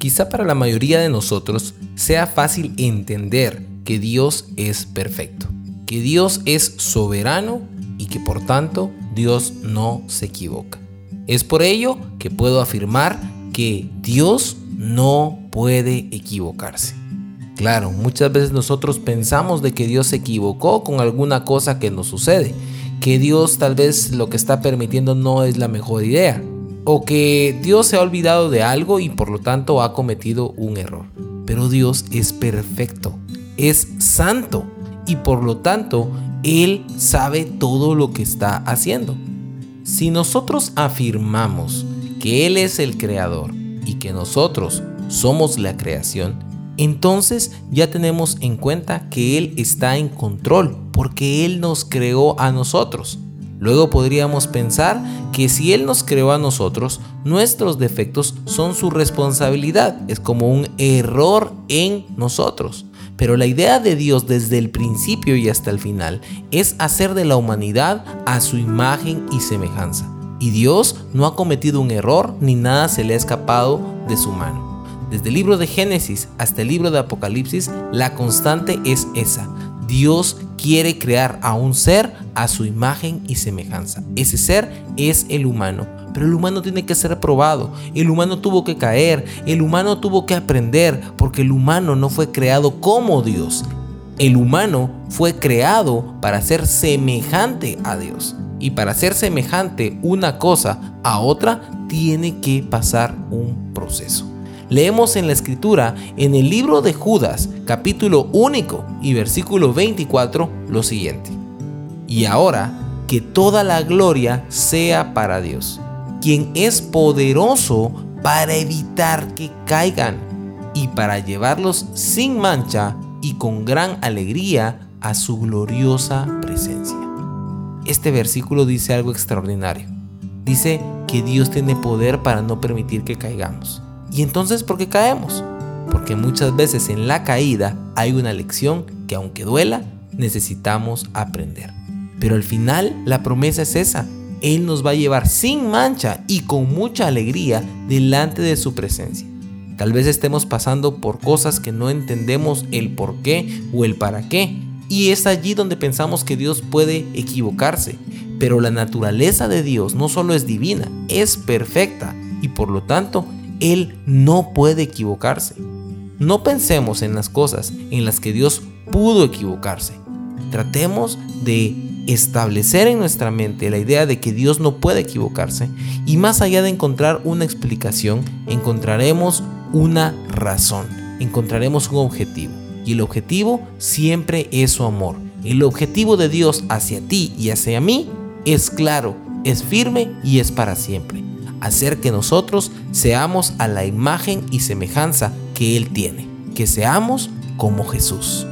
Quizá para la mayoría de nosotros sea fácil entender que Dios es perfecto, que Dios es soberano y que por tanto Dios no se equivoca. Es por ello que puedo afirmar que Dios no puede equivocarse. Claro, muchas veces nosotros pensamos de que Dios se equivocó con alguna cosa que nos sucede, que Dios tal vez lo que está permitiendo no es la mejor idea, o que Dios se ha olvidado de algo y por lo tanto ha cometido un error. Pero Dios es perfecto, es santo y por lo tanto Él sabe todo lo que está haciendo. Si nosotros afirmamos que Él es el creador y que nosotros somos la creación, entonces ya tenemos en cuenta que Él está en control porque Él nos creó a nosotros. Luego podríamos pensar que si Él nos creó a nosotros, nuestros defectos son su responsabilidad. Es como un error en nosotros. Pero la idea de Dios desde el principio y hasta el final es hacer de la humanidad a su imagen y semejanza. Y Dios no ha cometido un error ni nada se le ha escapado de su mano. Desde el libro de Génesis hasta el libro de Apocalipsis, la constante es esa. Dios quiere crear a un ser a su imagen y semejanza. Ese ser es el humano. Pero el humano tiene que ser probado. El humano tuvo que caer. El humano tuvo que aprender. Porque el humano no fue creado como Dios. El humano fue creado para ser semejante a Dios. Y para ser semejante una cosa a otra, tiene que pasar un proceso leemos en la escritura, en el libro de Judas, capítulo único y versículo 24, lo siguiente. Y ahora, que toda la gloria sea para Dios, quien es poderoso para evitar que caigan y para llevarlos sin mancha y con gran alegría a su gloriosa presencia. Este versículo dice algo extraordinario. Dice que Dios tiene poder para no permitir que caigamos. ¿Y entonces por qué caemos? Porque muchas veces en la caída hay una lección que aunque duela, necesitamos aprender. Pero al final la promesa es esa. Él nos va a llevar sin mancha y con mucha alegría delante de su presencia. Tal vez estemos pasando por cosas que no entendemos el por qué o el para qué. Y es allí donde pensamos que Dios puede equivocarse. Pero la naturaleza de Dios no solo es divina, es perfecta. Y por lo tanto él no puede equivocarse. No pensemos en las cosas en las que Dios pudo equivocarse. Tratemos de establecer en nuestra mente la idea de que Dios no puede equivocarse y más allá de encontrar una explicación, encontraremos una razón, encontraremos un objetivo. Y el objetivo siempre es su amor. El objetivo de Dios hacia ti y hacia mí es claro, es firme y es para siempre hacer que nosotros seamos a la imagen y semejanza que Él tiene, que seamos como Jesús.